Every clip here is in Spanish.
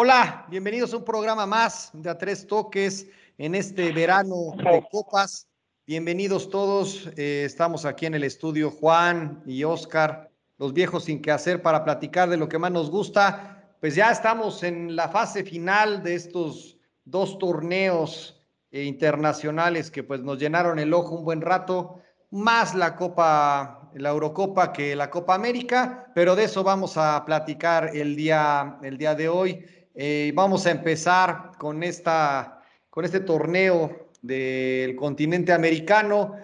Hola, bienvenidos a un programa más de A Tres Toques en este verano de copas. Bienvenidos todos. Eh, estamos aquí en el estudio Juan y Oscar, los viejos sin qué hacer para platicar de lo que más nos gusta. Pues ya estamos en la fase final de estos dos torneos eh, internacionales que pues nos llenaron el ojo un buen rato, más la Copa, la Eurocopa que la Copa América, pero de eso vamos a platicar el día, el día de hoy. Eh, vamos a empezar con, esta, con este torneo del continente americano,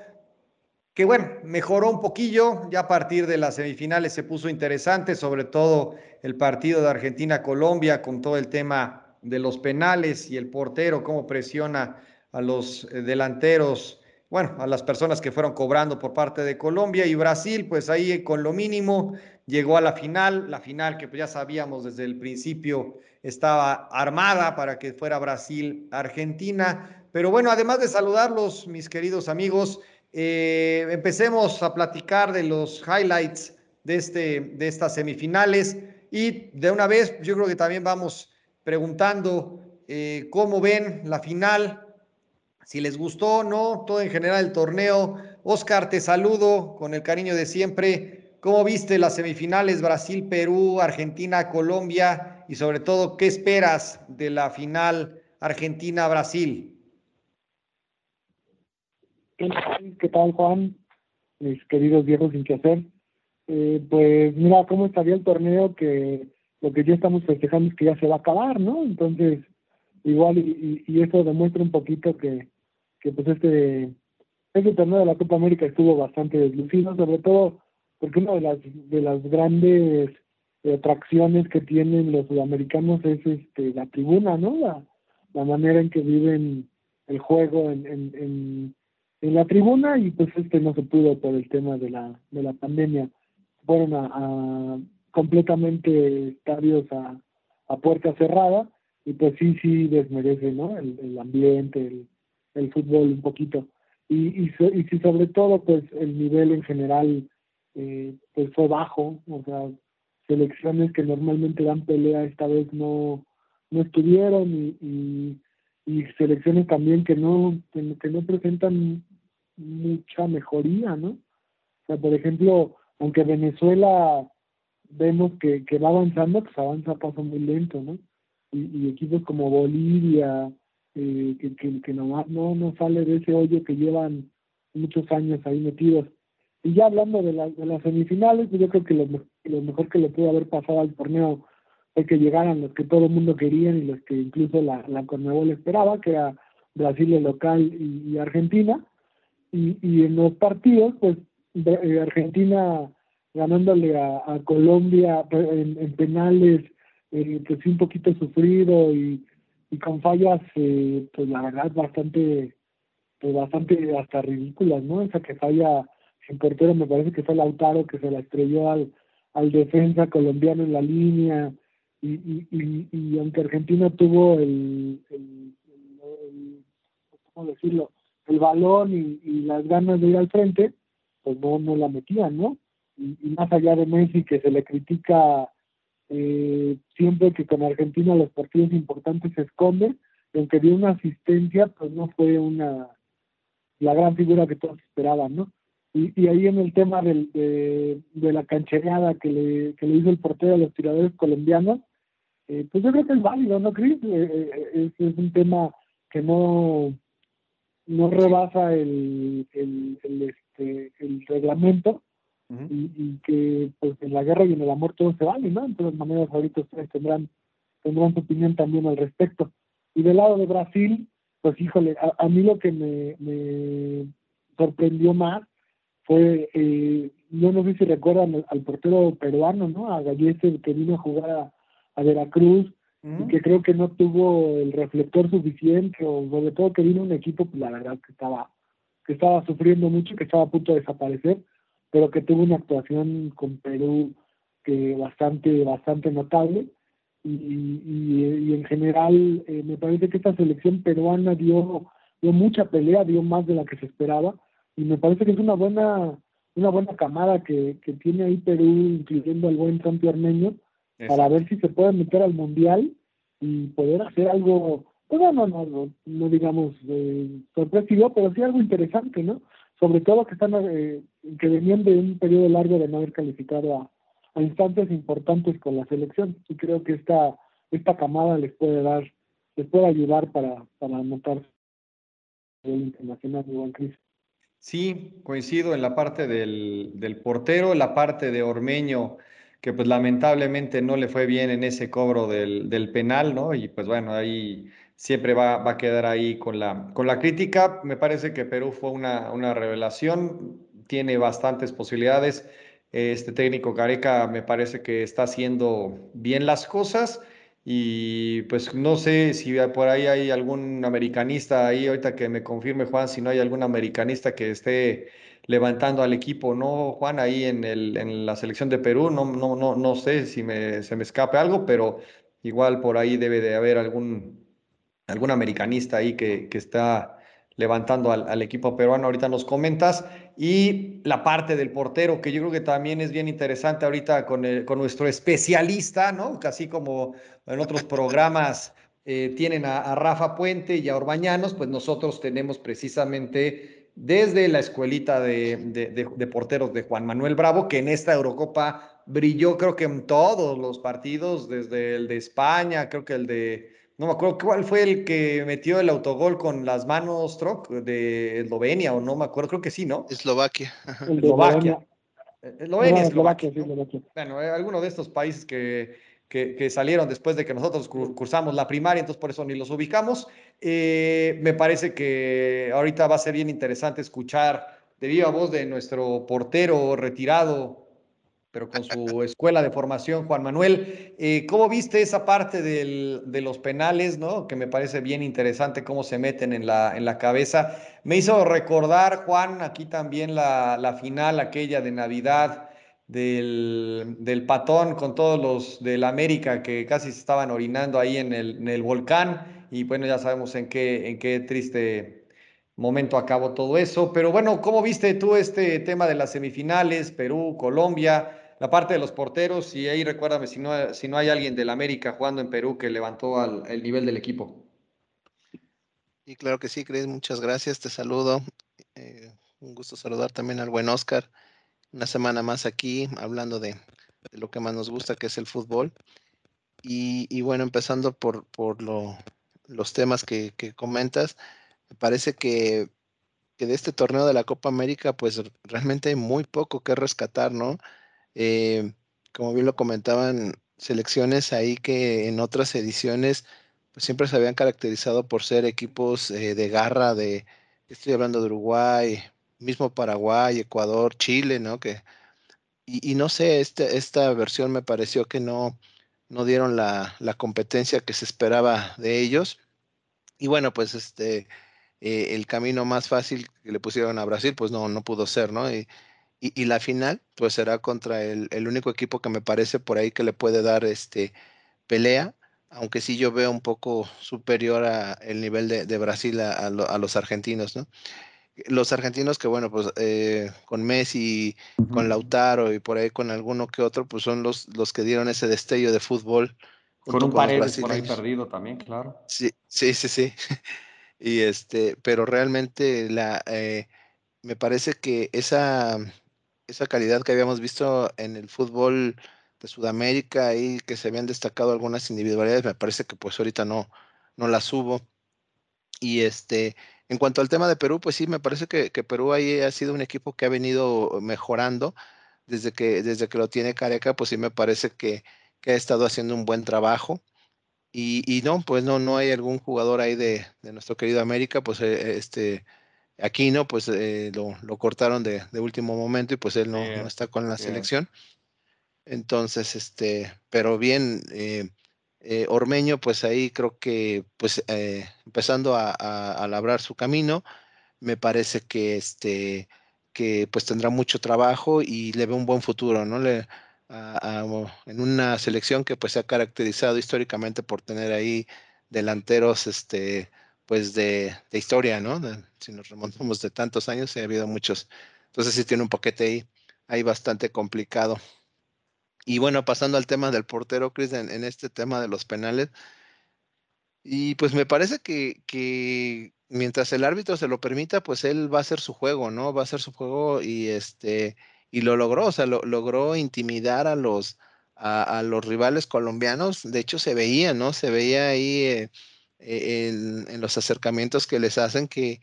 que bueno, mejoró un poquillo, ya a partir de las semifinales se puso interesante, sobre todo el partido de Argentina-Colombia con todo el tema de los penales y el portero, cómo presiona a los eh, delanteros, bueno, a las personas que fueron cobrando por parte de Colombia y Brasil, pues ahí con lo mínimo llegó a la final, la final que pues ya sabíamos desde el principio estaba armada para que fuera Brasil-Argentina. Pero bueno, además de saludarlos, mis queridos amigos, eh, empecemos a platicar de los highlights de, este, de estas semifinales y de una vez yo creo que también vamos preguntando eh, cómo ven la final, si les gustó o no, todo en general el torneo. Oscar, te saludo con el cariño de siempre. ¿Cómo viste las semifinales Brasil, Perú, Argentina, Colombia y sobre todo qué esperas de la final Argentina-Brasil? ¿Qué tal, Juan? Mis queridos viejos sin qué hacer. Eh, pues mira, cómo estaría el torneo que lo que ya estamos festejando es que ya se va a acabar, ¿no? Entonces, igual y eso demuestra un poquito que, que pues este, este torneo de la Copa América estuvo bastante deslucido, sobre todo porque una de las de las grandes atracciones que tienen los sudamericanos es este la tribuna, ¿no? La, la manera en que viven el juego en, en, en, la tribuna y pues este no se pudo por el tema de la de la pandemia. Fueron a, a completamente estadios a, a puerta cerrada y pues sí, sí desmerece, ¿no? El, el ambiente, el, el fútbol un poquito. Y, y, y si sobre todo pues el nivel en general eh, pues fue bajo, o sea, selecciones que normalmente dan pelea esta vez no, no estuvieron y, y, selecciones también que no, que, no presentan mucha mejoría, ¿no? O sea, por ejemplo, aunque Venezuela vemos que, que va avanzando, pues avanza a paso muy lento, ¿no? Y equipos como Bolivia, eh, que, que, que nomás no, no sale de ese hoyo que llevan muchos años ahí metidos. Y ya hablando de, de las semifinales, pues yo creo que lo, lo, mejor que le pudo haber pasado al torneo fue que llegaran los que todo el mundo quería y los que incluso la, la Conmebol esperaba, que era Brasil el local y, Argentina. Y, y, en los partidos, pues eh, Argentina ganándole a, a Colombia en, en penales, eh, pues un poquito sufrido y, y con fallas, eh, pues la verdad bastante, pues bastante hasta ridículas, ¿no? Esa que falla el portero me parece que fue Lautaro que se la estrelló al, al defensa colombiano en la línea y, y, y, aunque Argentina tuvo el, el, ¿cómo decirlo? el balón y, las ganas de ir al frente, pues no, no la metían, ¿no? Y más allá de Messi que se le critica eh, siempre que con Argentina los partidos importantes se esconden, aunque dio una asistencia, pues no fue una la gran figura que todos esperaban, ¿no? Y, y ahí en el tema del, de, de la canchereada que le, que le hizo el portero a los tiradores colombianos, eh, pues yo creo que es válido, ¿no, Cris? Eh, eh, es, es, un tema que no, no rebasa el, el, el, este, el reglamento uh -huh. y, y, que pues en la guerra y en el amor todo se vale, ¿no? De todas maneras, ahorita ustedes tendrán, tendrán su opinión también al respecto. Y del lado de Brasil, pues híjole, a, a mí lo que me, me sorprendió más fue, eh, yo no sé si recuerdan al, al portero peruano, ¿no? A Gallese que vino a jugar a, a Veracruz uh -huh. y que creo que no tuvo el reflector suficiente o sobre todo que vino un equipo, pues la verdad que estaba que estaba sufriendo mucho, que estaba a punto de desaparecer, pero que tuvo una actuación con Perú que bastante bastante notable y, y, y en general eh, me parece que esta selección peruana dio dio mucha pelea, dio más de la que se esperaba y me parece que es una buena una buena camada que, que tiene ahí Perú, incluyendo al buen Santi Armeño, para ver si se puede meter al Mundial y poder hacer algo, pues no, no, no, no, digamos eh, sorpresivo, pero sí algo interesante, ¿no? Sobre todo que están eh, que venían de un periodo largo de no haber calificado a, a instancias importantes con la selección y creo que esta esta camada les puede dar les puede ayudar para para anotar el internacional de Juan Cris. Sí, coincido en la parte del, del portero, la parte de Ormeño, que pues lamentablemente no le fue bien en ese cobro del, del penal, ¿no? Y pues bueno, ahí siempre va, va, a quedar ahí con la, con la crítica. Me parece que Perú fue una, una revelación, tiene bastantes posibilidades. Este técnico Careca me parece que está haciendo bien las cosas y pues no sé si por ahí hay algún americanista ahí, ahorita que me confirme Juan, si no hay algún americanista que esté levantando al equipo, ¿no, Juan? Ahí en, el, en la selección de Perú, no, no, no, no sé si me, se me escape algo, pero igual por ahí debe de haber algún, algún americanista ahí que, que está levantando al, equipo peruano, ahorita nos comentas, y la parte del portero, que yo creo que también es bien interesante ahorita con, el, con nuestro especialista, ¿no? Casi como en otros programas eh, tienen a, Rafa Puente y a Orbañanos, pues nosotros tenemos precisamente desde la escuelita de, de porteros de Juan Manuel Bravo, que en esta Eurocopa brilló creo que en todos los partidos, desde el de España, creo que el de no me acuerdo cuál fue el que metió el autogol con las manos Troc de Eslovenia o no me acuerdo, creo que sí, ¿no? Eslovaquia. Eslovaquia. Eslovenia, no, Eslovaquia. Sí, Eslovaquia. Bueno, eh, alguno de estos países que, que, que, salieron después de que nosotros cursamos la primaria, entonces por eso ni los ubicamos. Eh, me parece que ahorita va a ser bien interesante escuchar de viva voz de nuestro portero retirado, pero con su escuela de formación, Juan Manuel. Eh, ¿Cómo viste esa parte de los penales, no? que me parece bien interesante cómo se meten en la, en la cabeza? Me hizo recordar, Juan, aquí también la, la final aquella de Navidad del, del, patón con todos los del América que casi se estaban orinando ahí en el, en el volcán y bueno, ya sabemos en qué, en qué triste momento acabó todo eso. Pero bueno, ¿cómo viste tú este tema de las semifinales, Perú, Colombia? La parte de los porteros y ahí recuérdame si no, si no hay alguien del América jugando en Perú que levantó al, el nivel del equipo. Y claro que sí, Cris, muchas gracias, te saludo. Eh, un gusto saludar también al buen Oscar. Una semana más aquí hablando de, lo que más nos gusta, que es el fútbol. Y, bueno, empezando por, por lo, los temas que, que, comentas, me parece que, que de este torneo de la Copa América, pues realmente hay muy poco que rescatar, ¿no? Eh, como bien lo comentaban, selecciones ahí que en otras ediciones pues siempre se habían caracterizado por ser equipos eh, de garra, de, estoy hablando de Uruguay, mismo Paraguay, Ecuador, Chile, ¿no? Que, y, no sé, este, esta versión me pareció que no, no dieron la, la, competencia que se esperaba de ellos. Y bueno, pues este, eh, el camino más fácil que le pusieron a Brasil, pues no, no pudo ser, ¿no? Y, y, la final, pues será contra el, el, único equipo que me parece por ahí que le puede dar este pelea, aunque sí yo veo un poco superior a el nivel de, de Brasil a, a, lo, a, los argentinos, ¿no? Los argentinos que, bueno, pues eh, con Messi, uh -huh. con Lautaro y por ahí con alguno que otro, pues son los, los que dieron ese destello de fútbol. Con un Paredes por ahí perdido también, claro. Sí, sí, sí, sí. Y este, pero realmente la, eh, me parece que esa esa calidad que habíamos visto en el fútbol de Sudamérica y que se habían destacado algunas individualidades, me parece que pues ahorita no, no las hubo. Y este, en cuanto al tema de Perú, pues sí, me parece que, que, Perú ahí ha sido un equipo que ha venido mejorando desde que, desde que lo tiene Careca, pues sí me parece que, que ha estado haciendo un buen trabajo. Y, y, no, pues no, no hay algún jugador ahí de, de nuestro querido América, pues eh, este Aquino, pues eh, lo, lo, cortaron de, de, último momento y pues él no, yeah, no está con la yeah. selección. Entonces, este, pero bien, eh, eh, Ormeño, pues ahí creo que, pues eh, empezando a, a, a, labrar su camino, me parece que este, que pues tendrá mucho trabajo y le ve un buen futuro, ¿no? Le, a, en una selección que pues se ha caracterizado históricamente por tener ahí delanteros, este, pues de, de historia, ¿no? Si nos remontamos de tantos años, ha habido muchos. Entonces sí tiene un paquete ahí, ahí bastante complicado. Y bueno, pasando al tema del portero, Chris, en, en, este tema de los penales, Y pues me parece que, que mientras el árbitro se lo permita, pues él va a hacer su juego, ¿no? Va a hacer su juego y este y lo logró, o sea, lo, logró intimidar a los a, los rivales colombianos. De hecho, se veía, ¿no? Se veía ahí eh, eh, en, los acercamientos que les hacen que,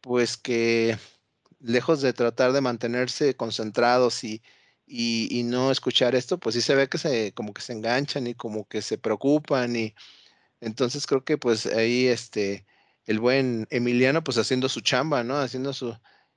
pues que lejos de tratar de mantenerse concentrados y, y, y, no escuchar esto, pues sí se ve que se como que se enganchan y como que se preocupan y entonces creo que pues ahí este el buen Emiliano pues haciendo su chamba, ¿no? Haciendo su...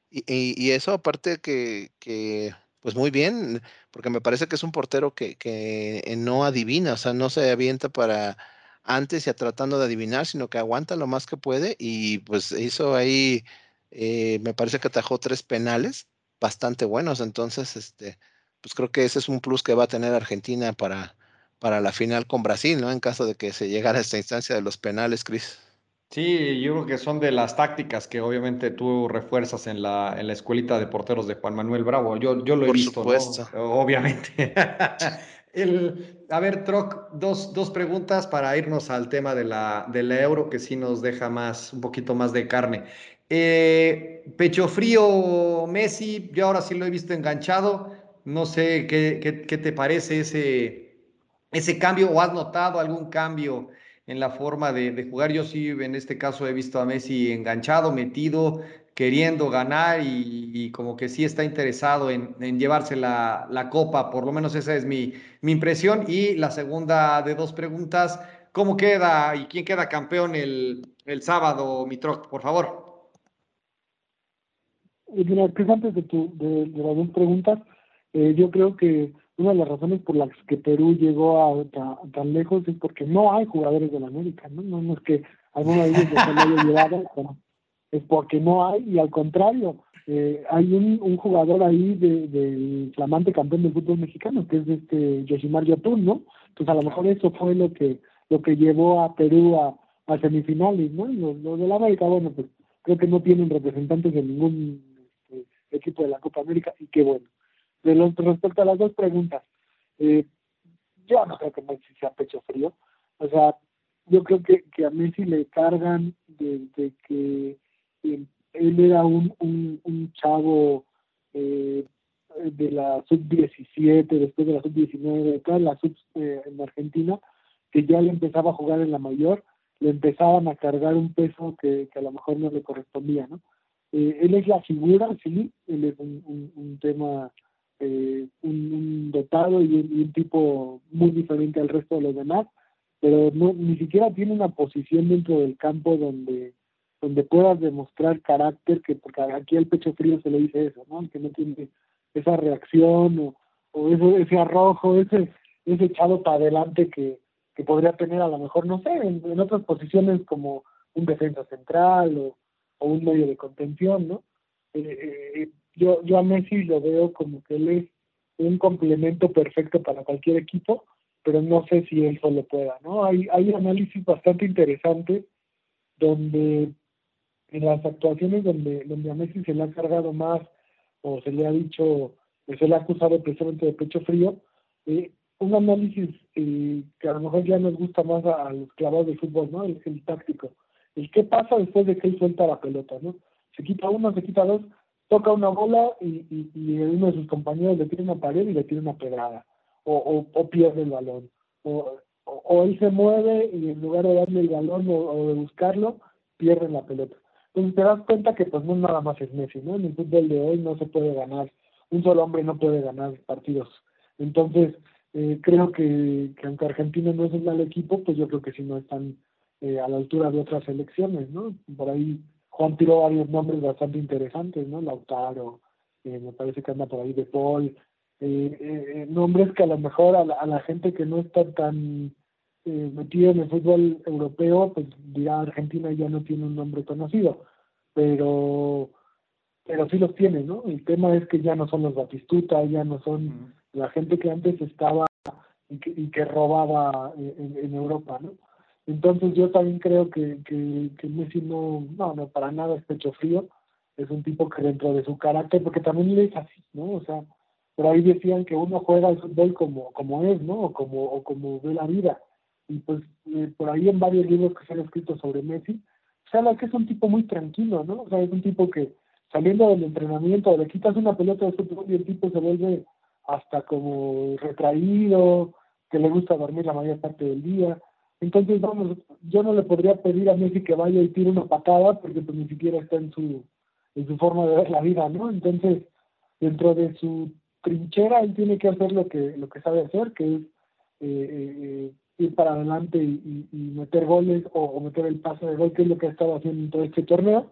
Y, y, eso aparte que, que, pues muy bien, porque me parece que es un portero que, que no adivina, o sea, no se avienta para antes ya tratando de adivinar, sino que aguanta lo más que puede y pues hizo ahí, eh, me parece que atajó tres penales bastante buenos, entonces, este, pues creo que ese es un plus que va a tener Argentina para, para la final con Brasil, ¿no? En caso de que se llegara a esta instancia de los penales, Cris. Sí, yo creo que son de las tácticas que obviamente tú refuerzas en la, en la escuelita de porteros de Juan Manuel Bravo. Yo, yo lo he visto, supuesto. obviamente. A ver, Troc, dos, dos, preguntas para irnos al tema de la, del euro, que sí nos deja más, un poquito más de carne. Eh, pecho frío Messi, yo ahora sí lo he visto enganchado. No sé qué, qué, qué te parece ese, ese cambio o has notado algún cambio en la forma de, jugar. Yo sí, en este caso, he visto a Messi enganchado, metido, queriendo ganar y, como que sí está interesado en, llevarse la, copa. Por lo menos esa es mi, impresión. Y la segunda de dos preguntas, ¿cómo queda y quién queda campeón el, sábado, Mitroc, por favor? Mira, pues antes de, tu, de, las dos preguntas, eh, yo creo que una de las razones por las que Perú llegó a, tan lejos es porque no hay jugadores de la América, ¿no? No, es que alguno de ellos se haya llevado, es porque no hay, y al contrario, eh, hay un, un, jugador ahí del de, flamante campeón del fútbol mexicano, que es este Yoshimar Yotun, ¿no? Entonces a lo mejor eso fue lo que lo que llevó a Perú a, a semifinales, ¿no? Los, los de la América, bueno, pues creo que no tienen representantes de ningún este, equipo de la Copa América, y qué bueno. De los, respecto a las dos preguntas, eh, yo no creo que Messi sea pecho frío. O sea, yo creo que, que a Messi le cargan desde que él era un, un, un chavo eh, de la sub-17, después de la sub-19, de la sub eh, en Argentina, que ya le empezaba a jugar en la mayor, le empezaban a cargar un peso que, que a lo mejor no le correspondía, ¿no? Eh, él es la figura, sí, él es un, un, un tema eh, un, dotado y un, tipo muy diferente al resto de los demás, pero no ni siquiera tiene una posición dentro del campo donde donde puedas demostrar carácter, que porque aquí al pecho frío se le dice eso, ¿no? Que no tiene esa reacción o, o ese, ese arrojo, ese, ese echado para adelante que, que podría tener a lo mejor, no sé, en, otras posiciones como un defensa central o, o un medio de contención, ¿no? Eh, eh, yo, yo a Messi lo veo como que él es un complemento perfecto para cualquier equipo, pero no sé si él solo pueda, ¿no? Hay, hay análisis bastante interesantes donde en las actuaciones donde, donde a Messi se le ha cargado más o se le ha dicho, se le ha acusado precisamente de pecho frío, eh, un análisis eh, que a lo mejor ya nos gusta más a, los clavados de fútbol, ¿no? El, el táctico. El qué pasa después de que él suelta la pelota, ¿no? Se quita uno, se quita dos, toca una bola y, y, uno de sus compañeros le tira una pared y le tira una pedrada, o, o, pierde el balón, o, o, él se mueve y en lugar de darle el balón o, de buscarlo, pierde la pelota. Entonces te das cuenta que pues no nada más es Messi, ¿no? En el fútbol de hoy no se puede ganar, un solo hombre no puede ganar partidos. Entonces, eh, creo que, que aunque Argentina no es un mal equipo, pues yo creo que sí no están eh, a la altura de otras selecciones, ¿no? Por ahí Juan tiró varios nombres bastante interesantes, ¿no? Lautaro, eh, me parece que anda por ahí de Paul, eh, eh, nombres que a lo mejor a la, gente que no está tan eh, metida en el fútbol europeo, pues dirá Argentina ya no tiene un nombre conocido, pero pero sí los tiene, ¿no? El tema es que ya no son los Batistuta, ya no son la gente que antes estaba y que, y que robaba en, en Europa, ¿no? Entonces yo también creo que, que, que Messi no, no, no, para nada es pecho frío, es un tipo que dentro de su carácter, porque también es así, ¿no? O sea, por ahí decían que uno juega el fútbol como, como es, ¿no? O como, o como ve la vida. Y pues eh, por ahí en varios libros que se han escrito sobre Messi, se habla que es un tipo muy tranquilo, ¿no? O sea, es un tipo que saliendo del entrenamiento le quitas una pelota de fútbol y el tipo se vuelve hasta como retraído, que le gusta dormir la mayor parte del día. Entonces, vamos, yo no le podría pedir a Messi que vaya y tire una patada porque pues ni siquiera está en su, en su forma de ver la vida, ¿no? Entonces, dentro de su trinchera, él tiene que hacer lo que, lo que sabe hacer, que es eh, eh, ir para adelante y, meter goles o, meter el paso de gol, que es lo que ha estado haciendo en todo este torneo,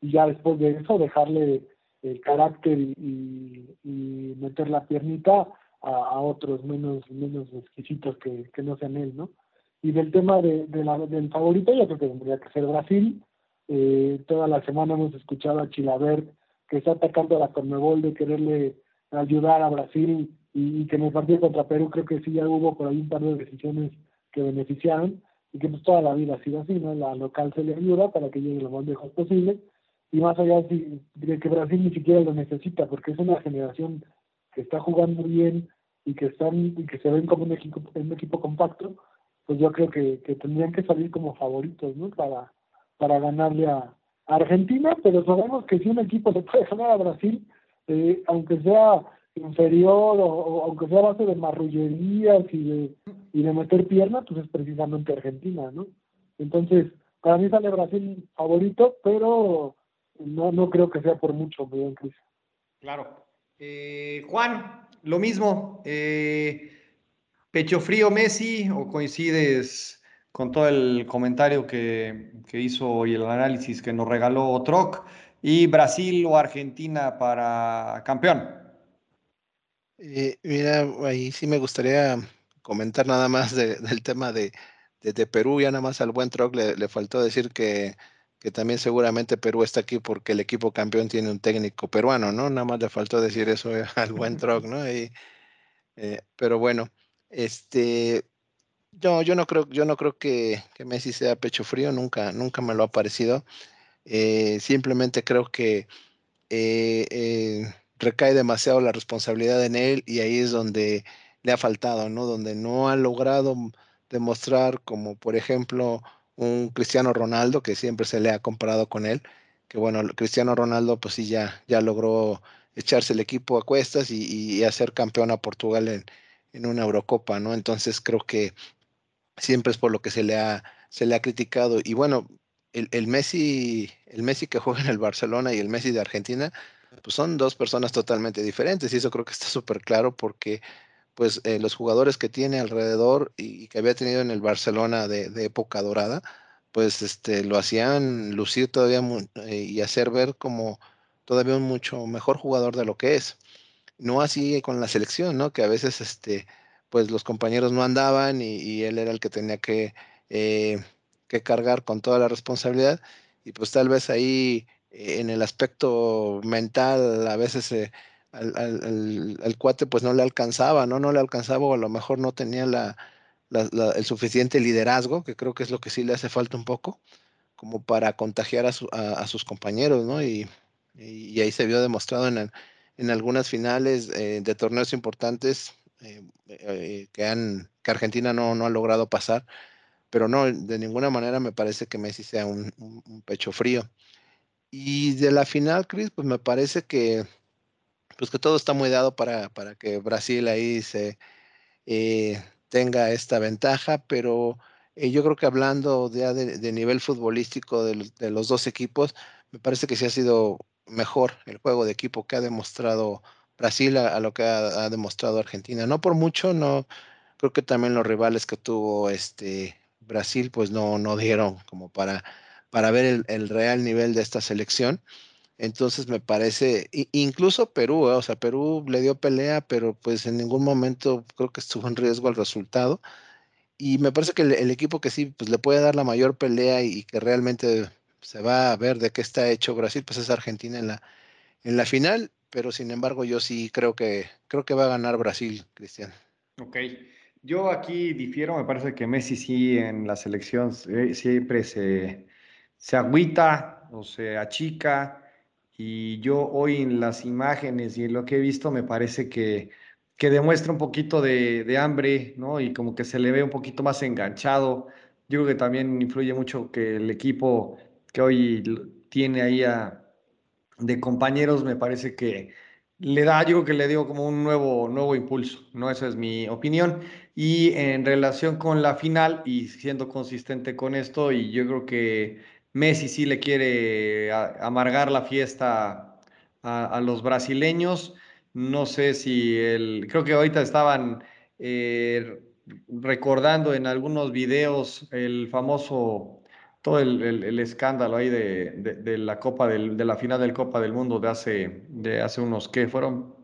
y ya después de eso dejarle el carácter y, meter la piernita a, otros menos menos exquisitos que, que, no sean él, ¿no? Y del tema de, la, del favorito, yo creo que tendría que ser Brasil. Eh, toda la semana hemos escuchado a Chilabert que está atacando a la Conmebol de quererle ayudar a Brasil y, que en el partido contra Perú creo que sí ya hubo por ahí un par de decisiones que beneficiaron y que pues toda la vida ha sido así, ¿no? La local se le ayuda para que llegue lo más lejos posible y más allá de que Brasil ni siquiera lo necesita porque es una generación que está jugando bien y que están y que se ven como un equipo un equipo compacto pues yo creo que, que tendrían que salir como favoritos no para para ganarle a, Argentina pero sabemos que si un equipo se puede ganar a Brasil eh, aunque sea inferior o, aunque sea a base de marrullerías y de, y de meter piernas, pues es precisamente Argentina, ¿no? Entonces, para mí sale Brasil favorito, pero no, no creo que sea por mucho, bien, Cris. Claro. Eh, Juan, lo mismo. Eh, ¿Pecho frío Messi o coincides con todo el comentario que, que hizo y el análisis que nos regaló Troc? ¿Y Brasil o Argentina para campeón? Eh, mira, ahí sí me gustaría comentar nada más del tema de, de, Perú. Ya nada más al buen Troc le, faltó decir que, que, también seguramente Perú está aquí porque el equipo campeón tiene un técnico peruano, ¿no? Nada más le faltó decir eso al buen Troc, ¿no? Y, eh, pero bueno, este, yo, yo no creo, yo no creo que, que, Messi sea pecho frío, nunca, nunca me lo ha parecido. Eh, simplemente creo que recae demasiado la responsabilidad en él y ahí es donde le ha faltado, ¿no? Donde no ha logrado demostrar como por ejemplo un Cristiano Ronaldo que siempre se le ha comparado con él, que bueno, Cristiano Ronaldo pues sí ya, ya logró echarse el equipo a cuestas y, hacer campeón a Portugal en, en, una Eurocopa, ¿no? Entonces creo que siempre es por lo que se le ha, se le ha criticado. Y bueno, el, el Messi, el Messi que juega en el Barcelona y el Messi de Argentina, pues son dos personas totalmente diferentes y eso creo que está súper claro porque pues eh, los jugadores que tiene alrededor y, que había tenido en el Barcelona de, época dorada, pues este, lo hacían lucir todavía eh, y hacer ver como todavía un mucho mejor jugador de lo que es. No así con la selección, ¿no? Que a veces este, pues los compañeros no andaban y, él era el que tenía que, eh, que cargar con toda la responsabilidad y pues tal vez ahí en el aspecto mental a veces eh, al, cuate pues no le alcanzaba, ¿no? No le alcanzaba o a lo mejor no tenía la, el suficiente liderazgo, que creo que es lo que sí le hace falta un poco, como para contagiar a, sus compañeros, ¿no? Y, y, ahí se vio demostrado en, en algunas finales eh, de torneos importantes eh, que, han, que Argentina no, no ha logrado pasar, pero no, de ninguna manera me parece que Messi sea un pecho frío. Y de la final, Chris, pues me parece que, pues que todo está muy dado para, para que Brasil ahí se eh, tenga esta ventaja, pero eh, yo creo que hablando ya de, nivel futbolístico de, los dos equipos, me parece que sí ha sido mejor el juego de equipo que ha demostrado Brasil a, lo que ha, demostrado Argentina. No por mucho, no creo que también los rivales que tuvo este Brasil, pues no, no dieron como para para ver el, real nivel de esta selección. Entonces me parece, incluso Perú, ¿eh? o sea, Perú le dio pelea, pero pues en ningún momento creo que estuvo en riesgo el resultado. Y me parece que el, equipo que sí pues, le puede dar la mayor pelea y, que realmente se va a ver de qué está hecho Brasil, pues es Argentina en la, en la final, pero sin embargo yo sí creo que, creo que va a ganar Brasil, Cristian. Ok. Yo aquí difiero, me parece que Messi sí en la selección eh, siempre se, se agüita o se achica. Y yo hoy en las imágenes y en lo que he visto me parece que que demuestra un poquito de, de, hambre, ¿no? Y como que se le ve un poquito más enganchado. Yo creo que también influye mucho que el equipo que hoy tiene ahí a, de compañeros, me parece que le da, yo creo que le dio como un nuevo, nuevo impulso, ¿no? Esa es mi opinión. Y en relación con la final, y siendo consistente con esto, y yo creo que Messi sí le quiere amargar la fiesta a, los brasileños. No sé si el, creo que ahorita estaban eh, recordando en algunos videos el famoso todo el, escándalo ahí de, la Copa del, de la final del Copa del Mundo de hace, de hace unos, ¿qué? Fueron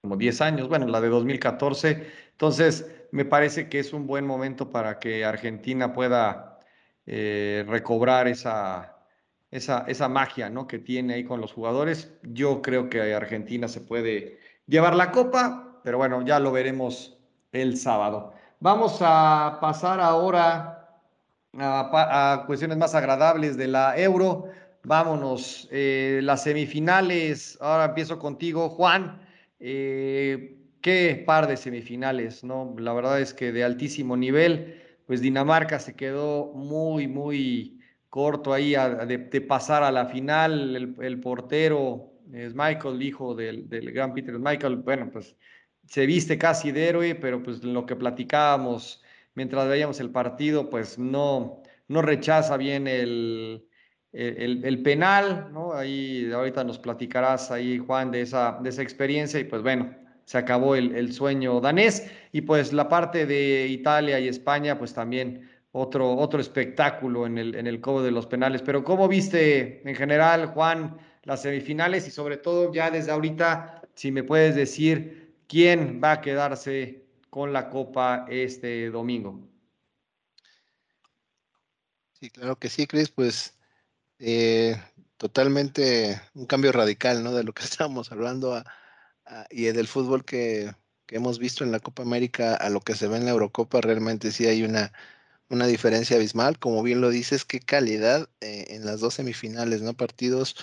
como 10 años, bueno, la de 2014. Entonces, me parece que es un buen momento para que Argentina pueda eh, recobrar esa, esa, esa magia ¿no? que tiene ahí con los jugadores. Yo creo que Argentina se puede llevar la copa, pero bueno, ya lo veremos el sábado. Vamos a pasar ahora a, cuestiones más agradables de la Euro. Vámonos, eh, las semifinales. Ahora empiezo contigo, Juan. Eh, qué par de semifinales, ¿no? La verdad es que de altísimo nivel. Pues Dinamarca se quedó muy, muy corto ahí de, pasar a la final. El, portero es Michael, hijo del, del gran Peter Michael. Bueno, pues se viste casi de héroe, pero pues lo que platicábamos mientras veíamos el partido, pues no, no rechaza bien el, el, penal. Ahí ahorita nos platicarás ahí, Juan, de esa, de esa experiencia y pues bueno, se acabó el, sueño danés y pues la parte de Italia y España, pues también otro, otro espectáculo en el, en el de los penales. Pero ¿cómo viste en general, Juan, las semifinales y sobre todo ya desde ahorita, si me puedes decir quién va a quedarse con la Copa este domingo. Sí, claro que sí, Chris, pues eh, totalmente un cambio radical, ¿no? De lo que estábamos hablando y del fútbol que, hemos visto en la Copa América a lo que se ve en la Eurocopa, realmente sí hay una, una diferencia abismal. Como bien lo dices, qué calidad eh, en las dos semifinales, ¿no? Partidos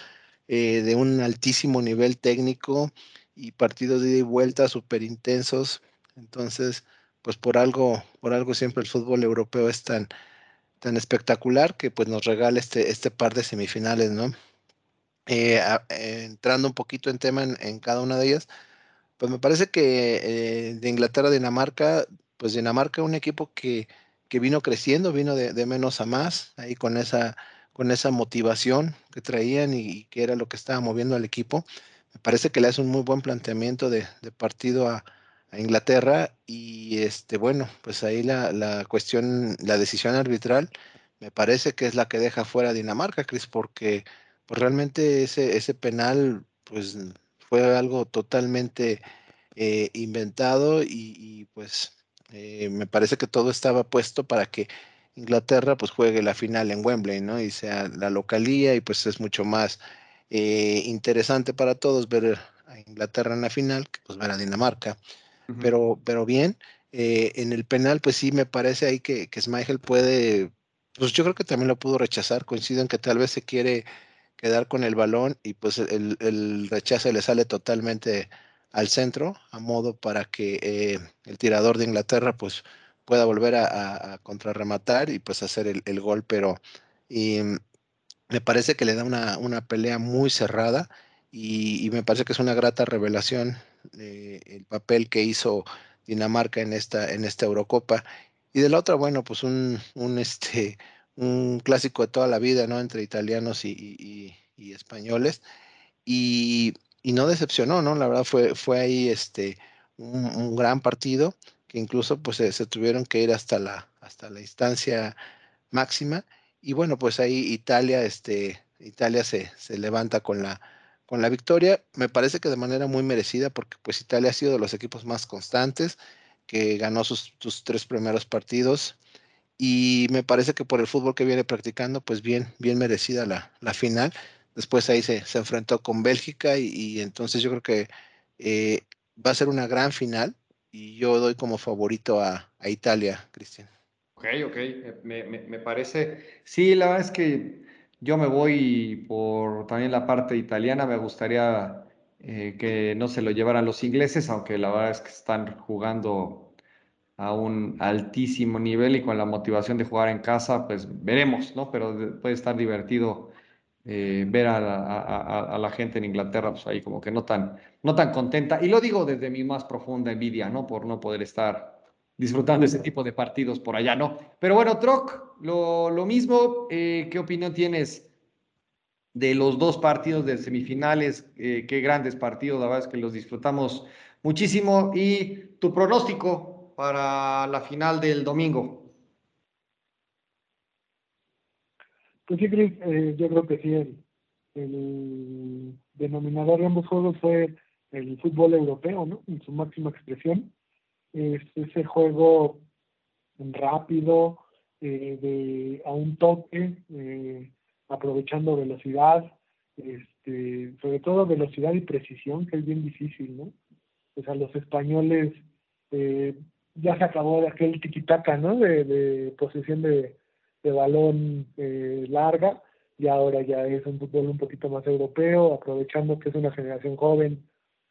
eh, de un altísimo nivel técnico y partidos de ida y vuelta súper intensos. Entonces, pues por algo, por algo siempre el fútbol europeo es tan, tan espectacular que pues nos regala este, este par de semifinales, ¿no? Eh, eh, entrando un poquito en tema en, cada una de ellas, pues me parece que eh, de Inglaterra a Dinamarca, pues Dinamarca un equipo que, que vino creciendo, vino de, menos a más, ahí con esa, con esa motivación que traían y, que era lo que estaba moviendo al equipo. Me parece que le hace un muy buen planteamiento de partido a, a Inglaterra y este bueno pues ahí la, la, cuestión la decisión arbitral me parece que es la que deja fuera a Dinamarca Chris porque pues realmente ese ese penal pues fue algo totalmente eh, inventado y, pues eh, me parece que todo estaba puesto para que Inglaterra pues juegue la final en Wembley no y sea la localía y pues es mucho más eh, interesante para todos ver a Inglaterra en la final que pues ver a Dinamarca pero, pero bien. Eh, en el penal, pues sí me parece ahí que, que puede, pues yo creo que también lo pudo rechazar. Coincido en que tal vez se quiere quedar con el balón y pues el, el rechazo le sale totalmente al centro, a modo para que eh, el tirador de Inglaterra pues pueda volver a, contrarrematar y pues hacer el, el gol, pero y, me parece que le da una, una pelea muy cerrada y, me parece que es una grata revelación el papel que hizo Dinamarca en esta, en esta Eurocopa. Y de la otra, bueno, pues un, un, este, un clásico de toda la vida, ¿no? Entre italianos y, españoles. Y, no decepcionó, ¿no? La verdad fue, fue ahí este, un, gran partido que incluso pues se, tuvieron que ir hasta la, hasta la instancia máxima. Y bueno, pues ahí Italia, este, Italia se, se levanta con la, con la victoria, me parece que de manera muy merecida, porque pues Italia ha sido de los equipos más constantes, que ganó sus, tres primeros partidos, y me parece que por el fútbol que viene practicando, pues bien, bien merecida la, la final. Después ahí se, se enfrentó con Bélgica y, entonces yo creo que eh, va a ser una gran final y yo doy como favorito a, a Italia, Cristian. Ok, ok, me, me, me, parece, sí, la verdad es que yo me voy por también la parte italiana, me gustaría eh, que no se lo llevaran los ingleses, aunque la verdad es que están jugando a un altísimo nivel y con la motivación de jugar en casa, pues veremos, ¿no? Pero puede estar divertido eh, ver a la, gente en Inglaterra, pues ahí como que no tan, no tan contenta. Y lo digo desde mi más profunda envidia, ¿no? Por no poder estar disfrutando ese tipo de partidos por allá, ¿no? Pero bueno, Troc, lo, lo mismo, eh, ¿qué opinión tienes de los dos partidos de semifinales? Eh, qué grandes partidos, la verdad es que los disfrutamos muchísimo. Y tu pronóstico para la final del domingo. Pues sí, Chris, eh, yo creo que sí, el, denominador de ambos juegos fue el fútbol europeo, ¿no? En su máxima expresión. Es ese juego rápido, eh, de, a un toque, eh, aprovechando velocidad, este, sobre todo velocidad y precisión, que es bien difícil, ¿no? O sea, los españoles ya se acabó de aquel tiquitaca, ¿no? de posesión de, de balón eh, larga y ahora ya es un fútbol un poquito más europeo, aprovechando que es una generación joven,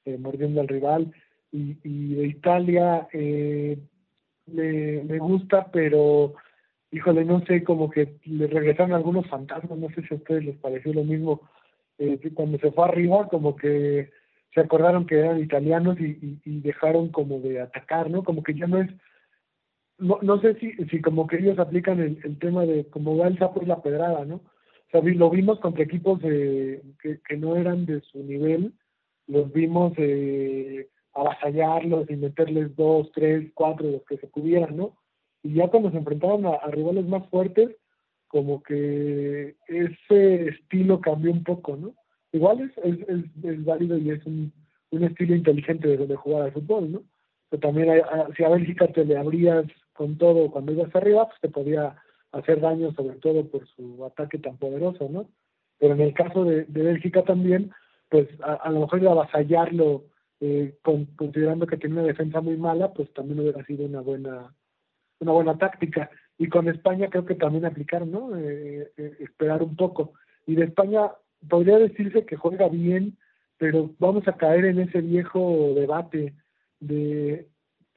eh, mordiendo al rival. Y, y de Italia eh, me gusta, pero híjole, no sé, como que le regresaron algunos fantasmas, no sé si a ustedes les pareció lo mismo. Eh, cuando se fue arriba, como que se acordaron que eran italianos y, dejaron como de atacar, ¿no? Como que ya no es no, no sé si, si como que ellos aplican el, tema de como va el sapo y la pedrada, ¿no? O sea, lo vimos contra equipos que, que no eran de su nivel, los vimos eh, avasallarlos y meterles dos, tres, cuatro, los que se pudieran, ¿no? Y ya cuando se enfrentaban a, rivales más fuertes, como que ese estilo cambió un poco, ¿no? Igual es, es, es, válido y es un, un estilo inteligente de, de jugar al fútbol, ¿no? Pero también si a Bélgica te le abrías con todo cuando ibas arriba, pues te podía hacer daño, sobre todo por su ataque tan poderoso, ¿no? Pero en el caso de, Bélgica también, pues a, lo mejor a avasallarlo, eh, considerando que tiene una defensa muy mala, pues también hubiera sido una buena una buena táctica. Y con España creo que también aplicar, ¿no? Eh, eh, esperar un poco. Y de España podría decirse que juega bien, pero vamos a caer en ese viejo debate de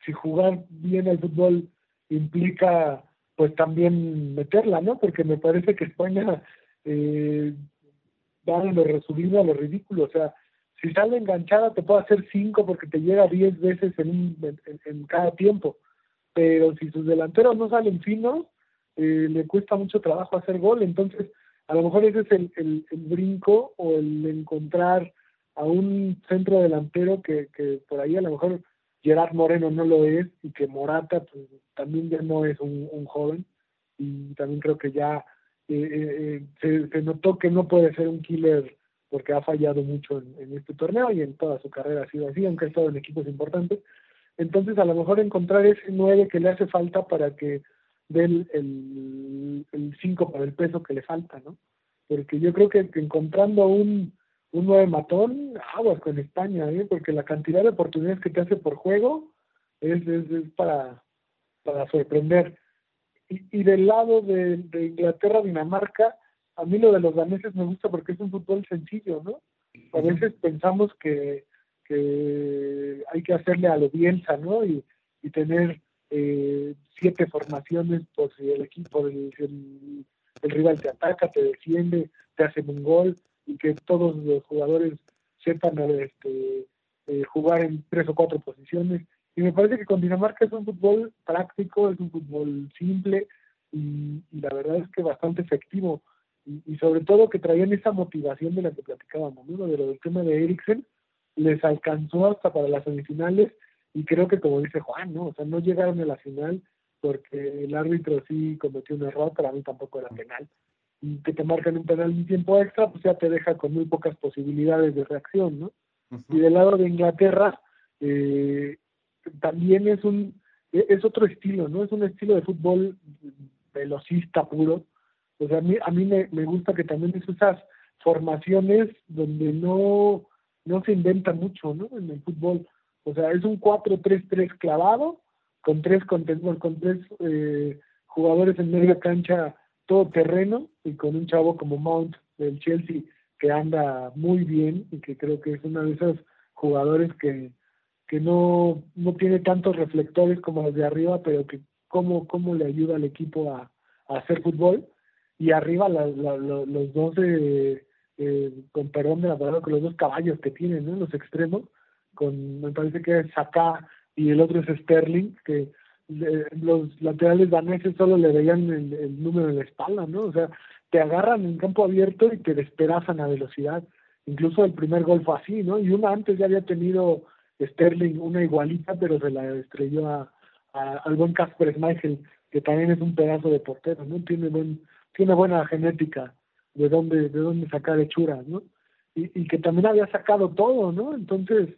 si jugar bien al fútbol implica pues también meterla, ¿no? Porque me parece que España eh, va de lo resumido a lo ridículo, o sea, si sale enganchada te puede hacer cinco porque te llega diez veces en, un, en, cada tiempo, pero si sus delanteros no salen finos, eh, le cuesta mucho trabajo hacer gol, entonces a lo mejor ese es el, el, brinco o el encontrar a un centro delantero que, que por ahí a lo mejor Gerard Moreno no lo es y que Morata pues, también ya no es un, joven y también creo que ya eh, eh, eh, se, notó que no puede ser un killer porque ha fallado mucho en, este torneo y en toda su carrera ha sido así, aunque ha estado en equipos importantes. Entonces, a lo mejor encontrar ese 9 que le hace falta para que dé el 5 para el peso que le falta, ¿no? Porque yo creo que encontrando un un nueve matón, aguas con España, ¿eh? porque la cantidad de oportunidades que te hace por juego es, es, para, para sorprender. Y, y del lado de, de Inglaterra-Dinamarca, a mí lo de los daneses me gusta porque es un fútbol sencillo, ¿no? A veces pensamos que, que hay que hacerle a lo Bielsa, ¿no? Y, y tener eh, siete formaciones por si el equipo, el, el, rival te ataca, te defiende, te hace un gol y que todos los jugadores sepan este, eh, jugar en tres o cuatro posiciones. Y me parece que con Dinamarca es un fútbol práctico, es un fútbol simple y, la verdad es que bastante efectivo. Y, sobre todo que traían esa motivación de la que platicábamos, ¿no? de lo del tema de Eriksen, les alcanzó hasta para las semifinales y creo que como dice Juan, ¿no? O sea, no llegaron a la final porque el árbitro sí cometió un error, para mí tampoco era penal que te marcan un penal en tiempo extra, pues ya te deja con muy pocas posibilidades de reacción, ¿no? Y del lado de Inglaterra, eh, también es un e, es otro estilo, ¿no? Es un estilo de fútbol velocista puro. O sea, a mí, a mí me, me gusta que también es esas formaciones donde no, no se inventa mucho, ¿no? En el fútbol. O sea, es un 4-3-3 clavado, con tres, con, con tres eh, jugadores en media cancha todo terreno y con un chavo como Mount del Chelsea que anda muy bien y que creo que es uno de esos jugadores que, que no, no tiene tantos reflectores como los de arriba, pero que cómo, cómo le ayuda al equipo a, hacer fútbol. Y arriba los dos, eh, con perdón de la palabra, con los dos caballos que tienen, ¿no? Los extremos, con me parece que es Saka y el otro es Sterling, que los laterales daneses solo le veían el, el, número en la espalda, ¿no? O sea, te agarran en campo abierto y te despedazan a velocidad. Incluso el primer gol fue así, ¿no? Y uno antes ya había tenido Sterling una igualita, pero se la estrelló a, al buen Casper Schmeichel, que también es un pedazo de portero, ¿no? Tiene buen, tiene buena genética de dónde, de dónde sacar hechuras, ¿no? Y, y que también había sacado todo, ¿no? Entonces,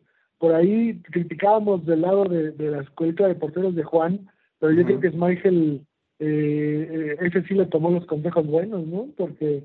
por ahí criticábamos del lado de, de la escuelita de porteros de Juan, pero yo creo que Schmeichel, eh, eh, ese sí le tomó los consejos buenos, ¿no? Porque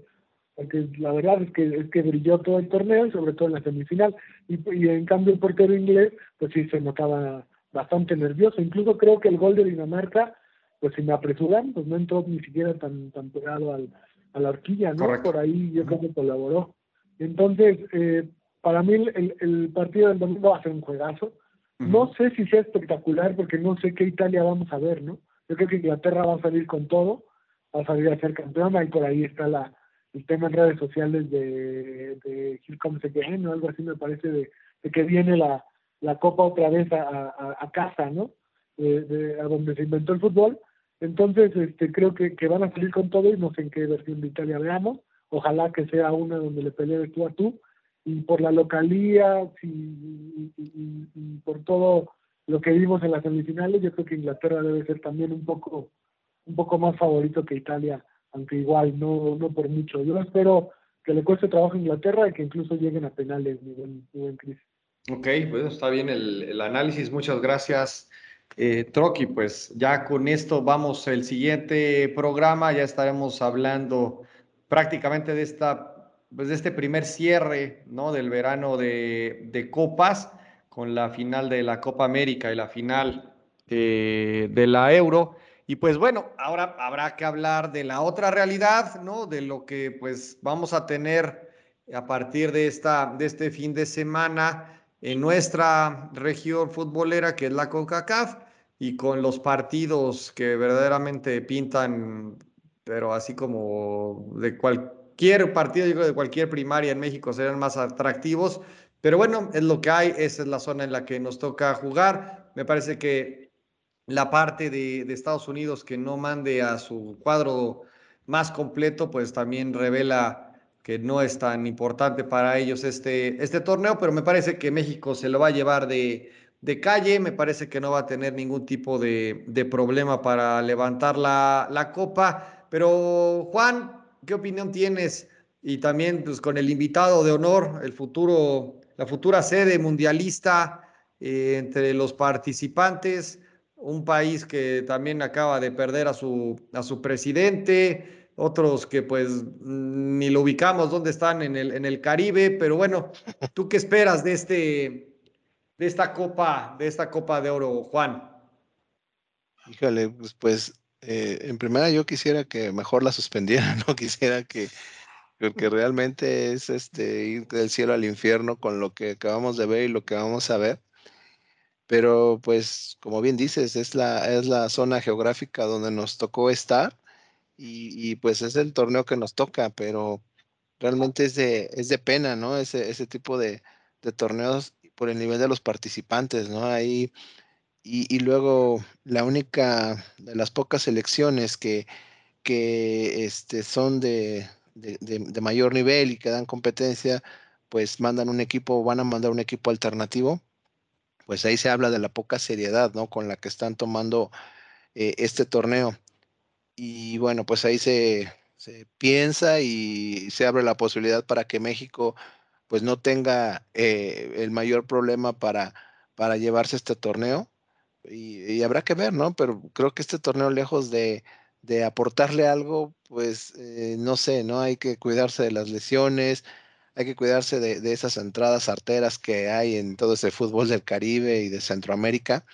porque la verdad es que es que brilló todo el torneo y sobre todo en la semifinal. Y, y en cambio el portero inglés pues sí se notaba bastante nervioso. Incluso creo que el gol de Dinamarca pues si me apresuran pues no entró ni siquiera tan tan pegado al, a la horquilla no por ahí yo creo que colaboró. Entonces eh, para mí el, el partido del domingo va a ser un juegazo no sé si sea espectacular porque no sé qué Italia vamos a ver no yo creo que Inglaterra va a salir con todo va a salir a ser campeona y por ahí está la el tema en redes sociales de, de Here Comes Again o algo así me parece de, que viene la, la copa otra vez a, a, casa, ¿no? De, a donde se inventó el fútbol. Entonces, este, creo que, que van a salir con todo y no sé en qué versión de Italia veamos. Ojalá que sea una donde le pelee tú a tú. Y por la localía y, y, por todo lo que vimos en las semifinales, yo creo que Inglaterra debe ser también un poco, un poco más favorito que Italia aunque igual no, no por mucho. Yo espero que le cueste trabajo a Inglaterra y que incluso lleguen a penales, mi buen, mi Cris. Ok, pues está bien el, el análisis, muchas gracias. Eh, pues ya con esto vamos el siguiente programa, ya estaremos hablando prácticamente de esta, pues de este primer cierre, ¿no? Del verano de, de copas, con la final de la Copa América y la final de, de la Euro. Y pues bueno, ahora habrá que hablar de la otra realidad, ¿no? De lo que pues vamos a tener a partir de, esta, de este fin de semana en nuestra región futbolera, que es la CONCACAF, y con los partidos que verdaderamente pintan, pero así como de cualquier partido, digo, de cualquier primaria en México serán más atractivos. Pero bueno, es lo que hay, esa es la zona en la que nos toca jugar. Me parece que la parte de, Estados Unidos que no mande a su cuadro más completo, pues también revela que no es tan importante para ellos este, este torneo, pero me parece que México se lo va a llevar de, de calle, me parece que no va a tener ningún tipo de, de problema para levantar la, la, copa. Pero Juan, ¿qué opinión tienes? Y también pues, con el invitado de honor, el futuro, la futura sede mundialista eh, entre los participantes un país que también acaba de perder a su, a su presidente, otros que pues ni lo ubicamos dónde están en el, en el Caribe, pero bueno, ¿tú qué esperas de, este, de esta copa, de esta copa de oro, Juan? Híjole, pues, pues eh, en primera yo quisiera que mejor la suspendieran, no quisiera que, porque realmente es este ir del cielo al infierno con lo que acabamos de ver y lo que vamos a ver. Pero pues, como bien dices, es la, es la zona geográfica donde nos tocó estar y, pues es el torneo que nos toca, pero realmente es de, es de pena, ¿no? Ese, ese tipo de, torneos por el nivel de los participantes, ¿no? Ahí, y, luego la única de las pocas selecciones que, que este, son de, de, mayor nivel y que dan competencia, pues mandan un equipo, van a mandar un equipo alternativo pues ahí se habla de la poca seriedad, ¿no? Con la que están tomando eh, este torneo. Y bueno, pues ahí se, piensa y se abre la posibilidad para que México pues no tenga eh, el mayor problema para, para llevarse este torneo. Y, habrá que ver, ¿no? Pero creo que este torneo, lejos de, aportarle algo, pues eh, no sé, ¿no? Hay que cuidarse de las lesiones, hay que cuidarse de, esas entradas arteras que hay en todo ese fútbol del Caribe y de Centroamérica.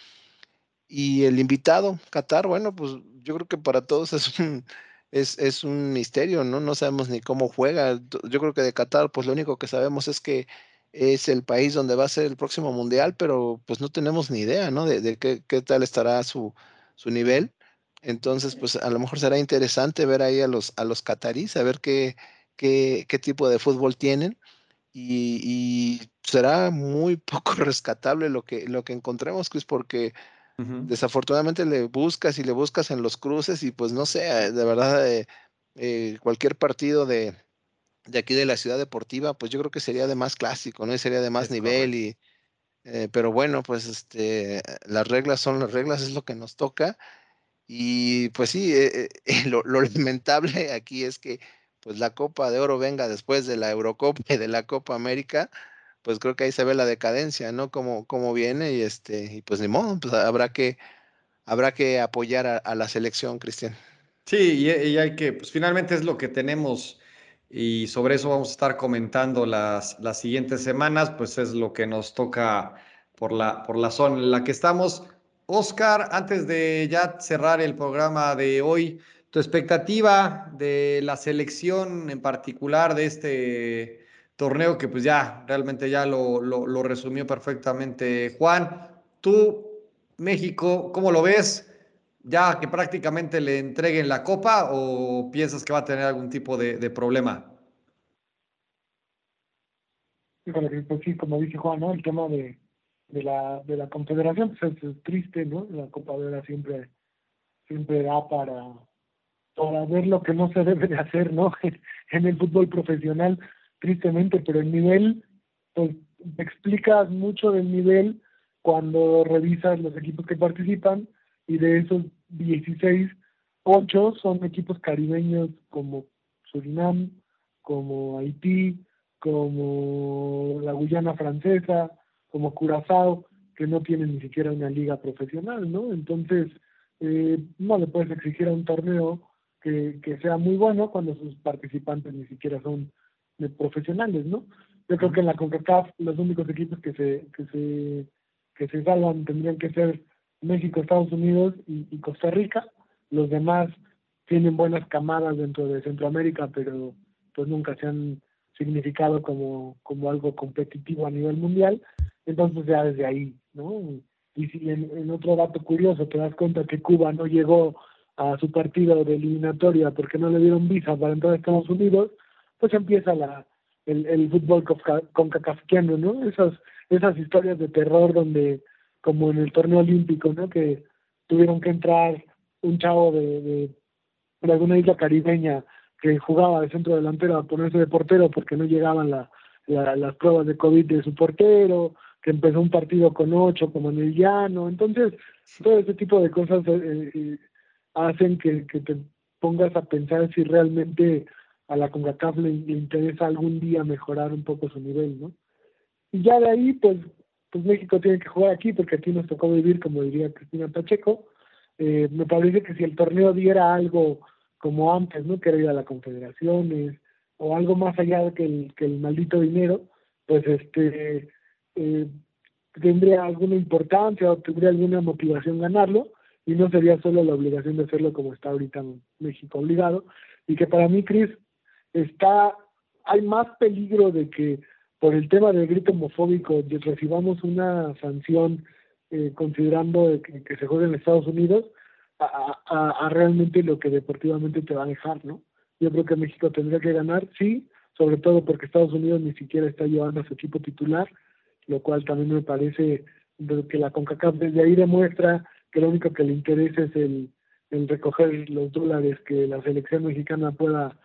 Y el invitado, Qatar, bueno, pues yo creo que para todos es un, es, es, un misterio, ¿no? No sabemos ni cómo juega. Yo creo que de Qatar, pues lo único que sabemos es que es el país donde va a ser el próximo mundial, pero pues no tenemos ni idea, ¿no? De, de qué, qué, tal estará su, su nivel. Entonces, pues a lo mejor será interesante ver ahí a los, a los catarís, a ver qué, qué, qué tipo de fútbol tienen. Y, y, será muy poco rescatable lo que, lo que encontremos, Chris, porque uh -huh. desafortunadamente le buscas y le buscas en los cruces y pues no sé, de verdad, eh, eh, cualquier partido de, de aquí de la ciudad deportiva, pues yo creo que sería de más clásico, ¿no? Y sería de más es nivel correcto. y eh, pero bueno, pues este las reglas son las reglas, es lo que nos toca. Y pues sí, eh, eh, lo, lo, lamentable aquí es que pues la Copa de Oro venga después de la Eurocopa y de la Copa América, pues creo que ahí se ve la decadencia, ¿no? Como, como viene y este, y pues ni modo, pues habrá que, habrá que apoyar a, a la selección, Cristian. Sí, y, y, hay que, pues finalmente es lo que tenemos y sobre eso vamos a estar comentando las, las siguientes semanas, pues es lo que nos toca por la, por la zona en la que estamos. Oscar, antes de ya cerrar el programa de hoy, tu expectativa de la selección en particular de este torneo que pues ya realmente ya lo, lo, lo resumió perfectamente Juan. Tú, México, ¿cómo lo ves? Ya que prácticamente le entreguen la copa o piensas que va a tener algún tipo de, problema? Híjole, pues sí, como dice Juan. El tema de, de la, de la confederación, pues es, triste, ¿no? La Copa de Oro siempre, siempre da para, para ver lo que no se debe de hacer, ¿no? en el fútbol profesional, tristemente, pero el nivel, pues explicas mucho del nivel cuando revisas los equipos que participan y de esos 16, 8 son equipos caribeños como Surinam, como Haití, como la Guyana francesa, como Curazao, que no tienen ni siquiera una liga profesional, ¿no? Entonces, eh, no le puedes exigir a un torneo que, que sea muy bueno cuando sus participantes ni siquiera son de profesionales, ¿no? Yo creo que en la CONCACAF los únicos equipos que se, que se, que se salvan tendrían que ser México, Estados Unidos y, Costa Rica. Los demás tienen buenas camadas dentro de Centroamérica, pero pues nunca se han significado como, como algo competitivo a nivel mundial. Entonces ya desde ahí, ¿no? Y si en, otro dato curioso te das cuenta que Cuba no llegó a su partido de eliminatoria porque no le dieron visa para entrar a Estados Unidos, pues empieza la, el, el fútbol con cacafiqueando, ¿no? Esas, esas historias de terror donde como en el torneo olímpico, ¿no? Que tuvieron que entrar un chavo de, de, de alguna isla caribeña que jugaba de centro delantero a ponerse de portero porque no llegaban la, la, las pruebas de COVID de su portero, que empezó un partido con ocho como en el llano. Entonces, todo ese tipo de cosas eh, eh, hacen que, que, te pongas a pensar si realmente a la CONCACAF le, le interesa algún día mejorar un poco su nivel, ¿no? Y ya de ahí, pues pues México tiene que jugar aquí porque aquí nos tocó vivir, como diría Cristina Pacheco. Eh, me parece que si el torneo diera algo como antes, ¿no? Que era ir a las confederaciones o algo más allá que el, que el maldito dinero, pues este eh, tendría alguna importancia o tendría alguna motivación ganarlo y no sería solo la obligación de hacerlo como está ahorita México obligado y que para mí Cris está hay más peligro de que por el tema del grito homofóbico recibamos una sanción eh, considerando que, se juegue en Estados Unidos a, realmente lo que deportivamente te va a dejar, ¿no? Yo creo que México tendría que ganar, sí, sobre todo porque Estados Unidos ni siquiera está llevando a su equipo titular, lo cual también me parece que la CONCACAF desde ahí demuestra que lo único que le interesa es el, el recoger los dólares que la selección mexicana pueda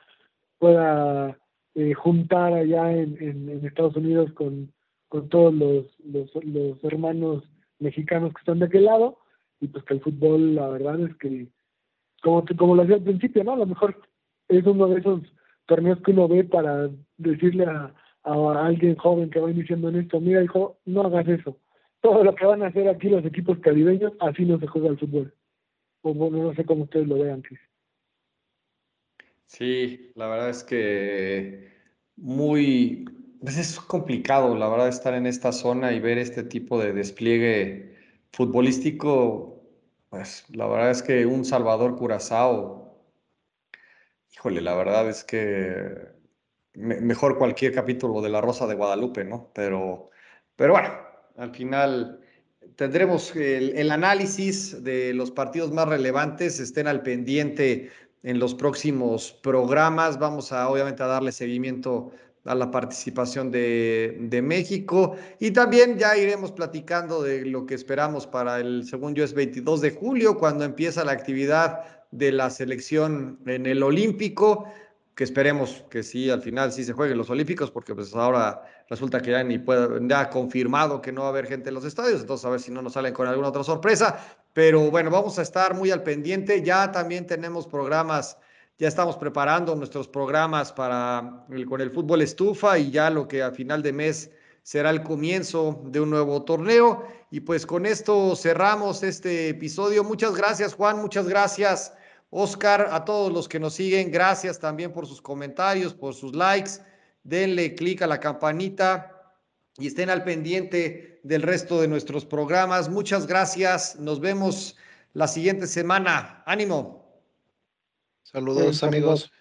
pueda eh, juntar allá en, Estados Unidos con, con todos los, los, hermanos mexicanos que están de aquel lado y pues que el fútbol la verdad es que como, como lo hacía al principio, ¿no? A lo mejor es uno de esos torneos que uno ve para decirle a, a alguien joven que va iniciando en esto, mira hijo, no hagas eso. Todo lo que van a hacer aquí los equipos caribeños, así no se juega el fútbol. O bueno, no sé cómo ustedes lo vean. Sí, la verdad es que muy, pues es complicado, la verdad, estar en esta zona y ver este tipo de despliegue futbolístico, pues la verdad es que un Salvador Curazao Híjole, la verdad es que mejor cualquier capítulo de La Rosa de Guadalupe, ¿no? Pero, pero bueno, al final tendremos el, el, análisis de los partidos más relevantes, estén al pendiente en los próximos programas, vamos a obviamente a darle seguimiento a la participación de, de, México. Y también ya iremos platicando de lo que esperamos para el, según yo, es 22 de julio, cuando empieza la actividad de la selección en el Olímpico que esperemos que sí, al final sí se jueguen los Olímpicos, porque pues ahora resulta que ya ni puede, ya confirmado que no va a haber gente en los estadios, entonces a ver si no nos salen con alguna otra sorpresa, pero bueno, vamos a estar muy al pendiente, ya también tenemos programas, ya estamos preparando nuestros programas para con el fútbol estufa y ya lo que a final de mes será el comienzo de un nuevo torneo. Y pues con esto cerramos este episodio. Muchas gracias, Juan, muchas gracias. Oscar, a todos los que nos siguen, gracias también por sus comentarios, por sus likes. Denle clic a la campanita y estén al pendiente del resto de nuestros programas. Muchas gracias. Nos vemos la siguiente semana. Ánimo. Saludos, amigos.